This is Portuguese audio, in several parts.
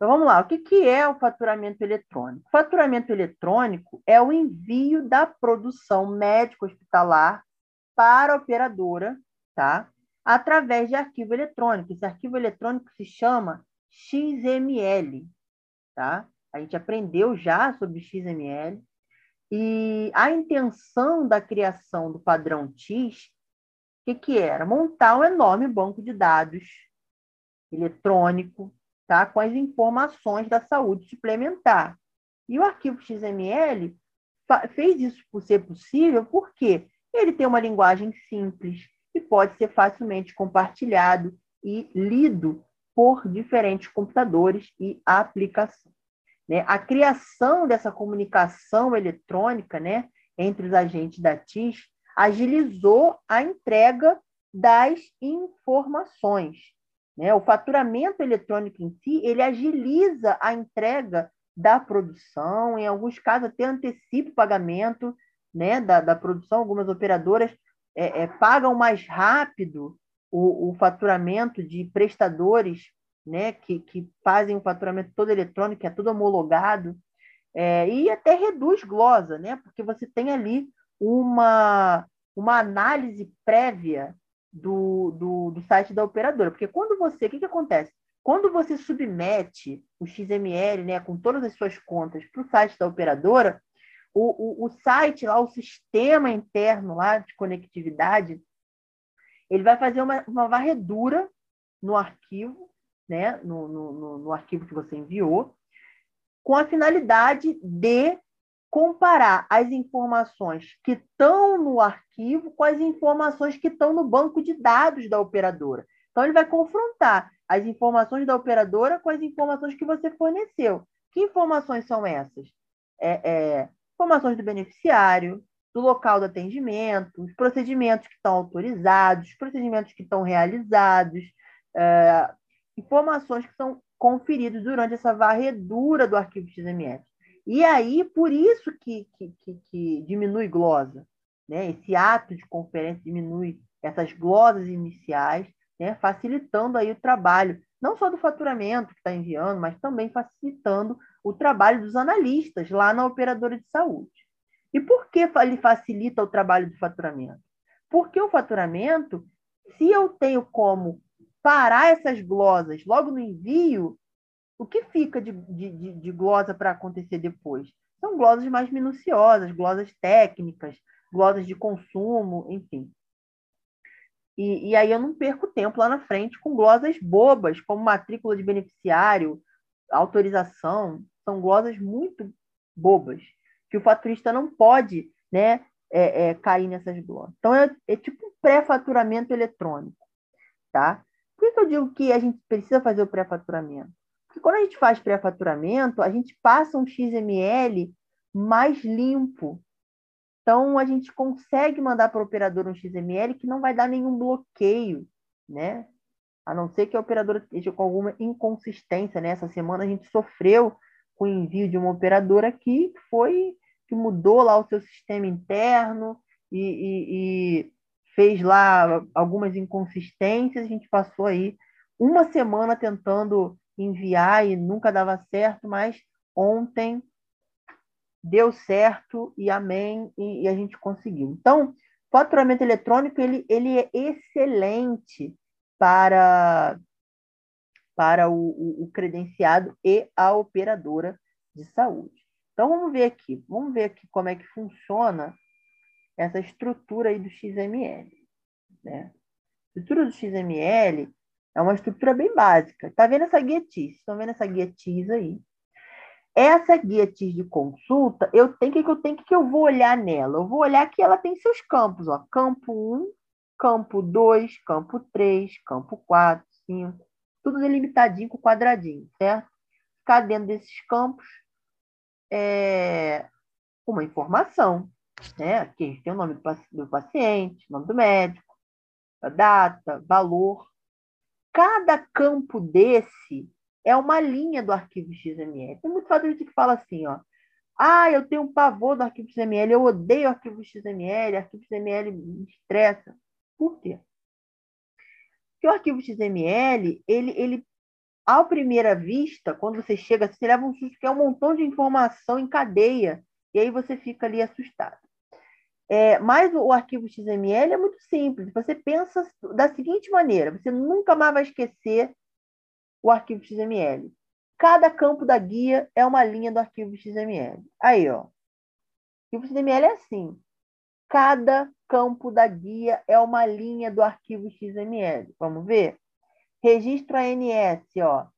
Então vamos lá, o que, que é o faturamento eletrônico? O faturamento eletrônico é o envio da produção médico-hospitalar para a operadora, tá? Através de arquivo eletrônico. Esse arquivo eletrônico se chama XML, tá? A gente aprendeu já sobre XML. E a intenção da criação do padrão TIS, o que, que era? Montar um enorme banco de dados eletrônico, tá? com as informações da saúde suplementar. E o arquivo XML fez isso ser possível porque ele tem uma linguagem simples e pode ser facilmente compartilhado e lido por diferentes computadores e aplicações. Né? A criação dessa comunicação eletrônica né, entre os agentes da TIS agilizou a entrega das informações. Né? O faturamento eletrônico em si, ele agiliza a entrega da produção, em alguns casos até antecipa o pagamento né, da, da produção. Algumas operadoras é, é, pagam mais rápido o, o faturamento de prestadores né, que, que fazem o faturamento todo eletrônico, é tudo homologado, é, e até reduz glosa, né, porque você tem ali uma, uma análise prévia do, do, do site da operadora. Porque quando você, o que, que acontece? Quando você submete o XML né, com todas as suas contas para o site da operadora, o, o, o site lá, o sistema interno lá de conectividade, ele vai fazer uma, uma varredura no arquivo né, no, no, no arquivo que você enviou, com a finalidade de comparar as informações que estão no arquivo com as informações que estão no banco de dados da operadora. Então, ele vai confrontar as informações da operadora com as informações que você forneceu. Que informações são essas? É, é, informações do beneficiário, do local do atendimento, os procedimentos que estão autorizados, os procedimentos que estão realizados, é, informações que são conferidas durante essa varredura do arquivo XML. E aí, por isso que, que, que, que diminui glosa. Né? Esse ato de conferência diminui essas glosas iniciais, né? facilitando aí o trabalho, não só do faturamento que está enviando, mas também facilitando o trabalho dos analistas lá na operadora de saúde. E por que ele facilita o trabalho do faturamento? Porque o faturamento, se eu tenho como parar essas glosas logo no envio, o que fica de, de, de glosa para acontecer depois? São glosas mais minuciosas, glosas técnicas, glosas de consumo, enfim. E, e, aí eu não perco tempo lá na frente com glosas bobas, como matrícula de beneficiário, autorização, são glosas muito bobas, que o faturista não pode né, é, é, cair nessas glosas. Então, é, é tipo um pré-faturamento eletrônico. Tá? Por que, que eu digo que a gente precisa fazer o pré-faturamento? Porque quando a gente faz pré-faturamento, a gente passa um XML mais limpo. Então, a gente consegue mandar para o operador um XML que não vai dar nenhum bloqueio, né? A não ser que a operadora esteja com alguma inconsistência. Né? Semana a gente sofreu com o envio de uma operadora aqui que foi que mudou lá o seu sistema interno e, e, e fez lá algumas inconsistências, a gente passou aí uma semana tentando enviar e nunca dava certo, mas ontem deu certo e amém, e, e a gente conseguiu. Então, faturamento eletrônico ele, ele é excelente para, para o, o, o credenciado e a operadora de saúde. Então, vamos ver aqui, vamos ver aqui como é que funciona essa estrutura aí do XML. Né? A estrutura do XML é uma estrutura bem básica. Está vendo essa guia TIS? Estão vendo essa guia TIS aí? Essa guia TIS de consulta, eu tenho que eu tenho que eu vou olhar nela. Eu vou olhar que ela tem seus campos, ó. Campo 1, campo 2, campo 3, campo 4, 5, tudo delimitadinho com quadradinho, certo? Ficar dentro desses campos é uma informação né? Aqui tem o nome do paciente, nome do médico, a data, valor. Cada campo desse é uma linha do arquivo XML. Tem muito fabricante que fala assim, ó. Ah, eu tenho um pavor do arquivo XML, eu odeio arquivo XML, arquivo XML me estressa. Por quê? Porque o arquivo XML, ele, ele à primeira vista, quando você chega, você leva um susto que é um montão de informação em cadeia, e aí você fica ali assustado. É, mas o arquivo XML é muito simples. Você pensa da seguinte maneira: você nunca mais vai esquecer o arquivo XML. Cada campo da guia é uma linha do arquivo XML. Aí, ó. O arquivo XML é assim. Cada campo da guia é uma linha do arquivo XML. Vamos ver? Registro ANS, ó.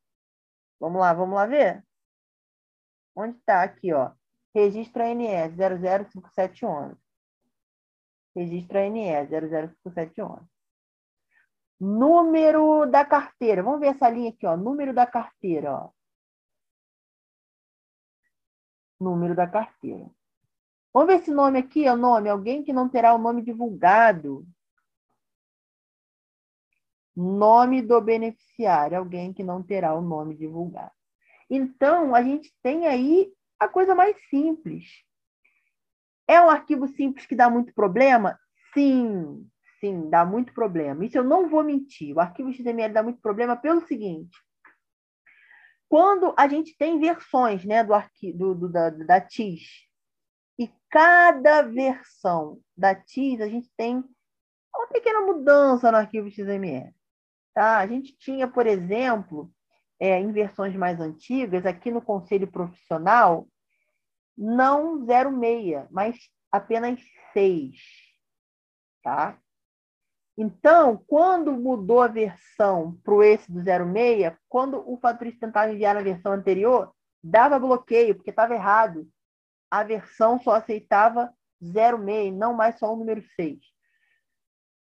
Vamos lá, vamos lá ver? Onde está? Aqui, ó. Registro ANS 005711. Registro ANS 005711. Número da carteira. Vamos ver essa linha aqui, ó. Número da carteira, ó. Número da carteira. Vamos ver esse nome aqui, o nome, alguém que não terá o nome divulgado. Nome do beneficiário, alguém que não terá o nome divulgado. Então, a gente tem aí a coisa mais simples. É um arquivo simples que dá muito problema? Sim, sim, dá muito problema. Isso eu não vou mentir. O arquivo XML dá muito problema pelo seguinte. Quando a gente tem versões né, do arquivo do, da, da TIS, e cada versão da TIS a gente tem uma pequena mudança no arquivo XML. Tá? A gente tinha, por exemplo, é, em versões mais antigas, aqui no Conselho Profissional, não 06, mas apenas 6. Tá? Então, quando mudou a versão para o esse do 06, quando o faturista tentava enviar na versão anterior, dava bloqueio, porque estava errado. A versão só aceitava 06, não mais só o número 6.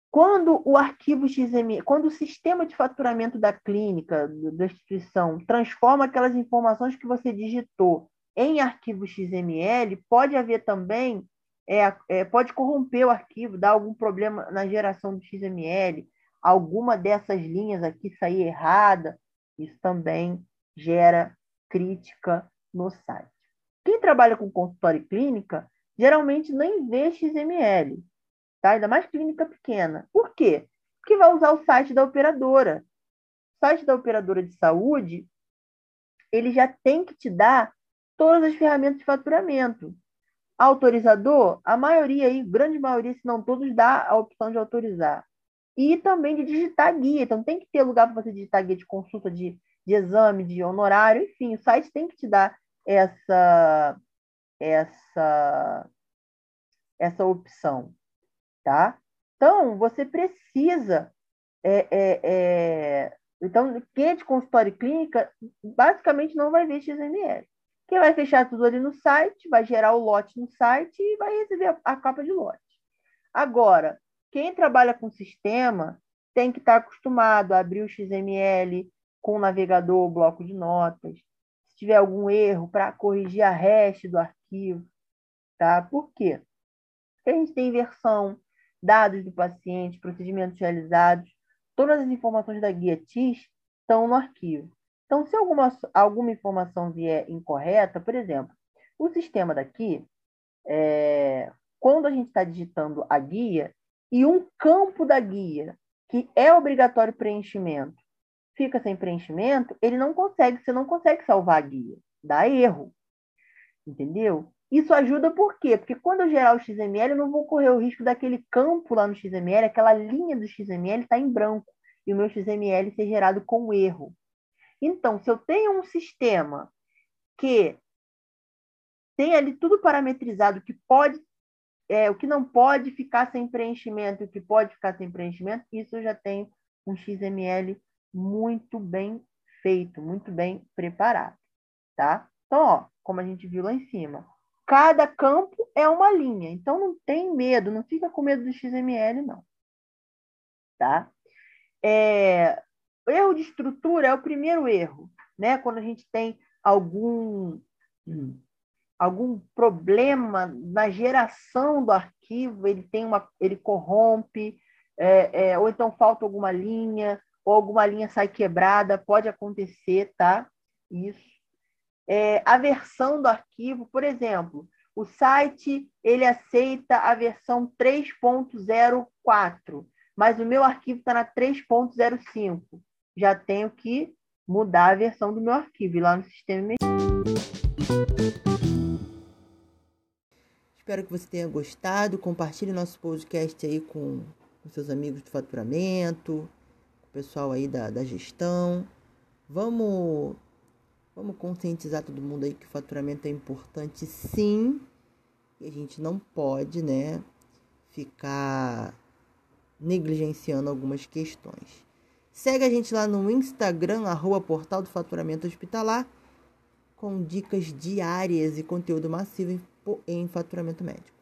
Quando o arquivo XML, quando o sistema de faturamento da clínica, da instituição, transforma aquelas informações que você digitou em arquivo XML, pode haver também, é, é, pode corromper o arquivo, dar algum problema na geração do XML, alguma dessas linhas aqui sair errada, isso também gera crítica no site. Quem trabalha com consultório e clínica geralmente nem vê XML, tá? ainda mais clínica pequena. Por quê? Porque vai usar o site da operadora. O site da operadora de saúde, ele já tem que te dar todas as ferramentas de faturamento. Autorizador, a maioria aí, grande maioria, se não todos, dá a opção de autorizar. E também de digitar guia. Então, tem que ter lugar para você digitar guia de consulta, de, de exame, de honorário, enfim, o site tem que te dar essa, essa, essa opção tá? Então, você precisa. É, é, é... Então, quem é de consultório clínica, basicamente não vai ver XML. Quem vai fechar tudo ali no site, vai gerar o lote no site e vai receber a, a capa de lote. Agora, quem trabalha com sistema tem que estar acostumado a abrir o XML com o navegador, o bloco de notas. Se tiver algum erro, para corrigir a hash do arquivo. Tá? Por quê? Porque a gente tem versão dados do paciente, procedimentos realizados, todas as informações da guia TIS estão no arquivo. Então, se alguma, alguma informação vier incorreta, por exemplo, o sistema daqui, é, quando a gente está digitando a guia e um campo da guia que é obrigatório preenchimento fica sem preenchimento, ele não consegue, você não consegue salvar a guia, dá erro. Entendeu? Isso ajuda por quê? Porque quando eu gerar o XML, eu não vou correr o risco daquele campo lá no XML, aquela linha do XML estar tá em branco e o meu XML ser gerado com erro. Então, se eu tenho um sistema que tem ali tudo parametrizado, que pode, é, o que não pode ficar sem preenchimento, o que pode ficar sem preenchimento, isso eu já tenho um XML muito bem feito, muito bem preparado, tá? Então, ó, como a gente viu lá em cima, Cada campo é uma linha. Então não tem medo, não fica com medo do XML, não. Tá? É, erro de estrutura é o primeiro erro, né? Quando a gente tem algum algum problema na geração do arquivo, ele tem uma, ele corrompe, é, é, ou então falta alguma linha, ou alguma linha sai quebrada, pode acontecer, tá? Isso é, a versão do arquivo, por exemplo, o site ele aceita a versão 3.04, mas o meu arquivo está na 3.05. Já tenho que mudar a versão do meu arquivo lá no sistema. Espero que você tenha gostado. Compartilhe nosso podcast aí com, seus amigos do faturamento, com o pessoal aí da, da gestão. Vamos, vamos conscientizar todo mundo aí que o faturamento é importante sim. E a gente não pode, né, ficar negligenciando algumas questões. Segue a gente lá no Instagram, arroba Portal do Faturamento Hospitalar, com dicas diárias e conteúdo massivo em, em faturamento médico.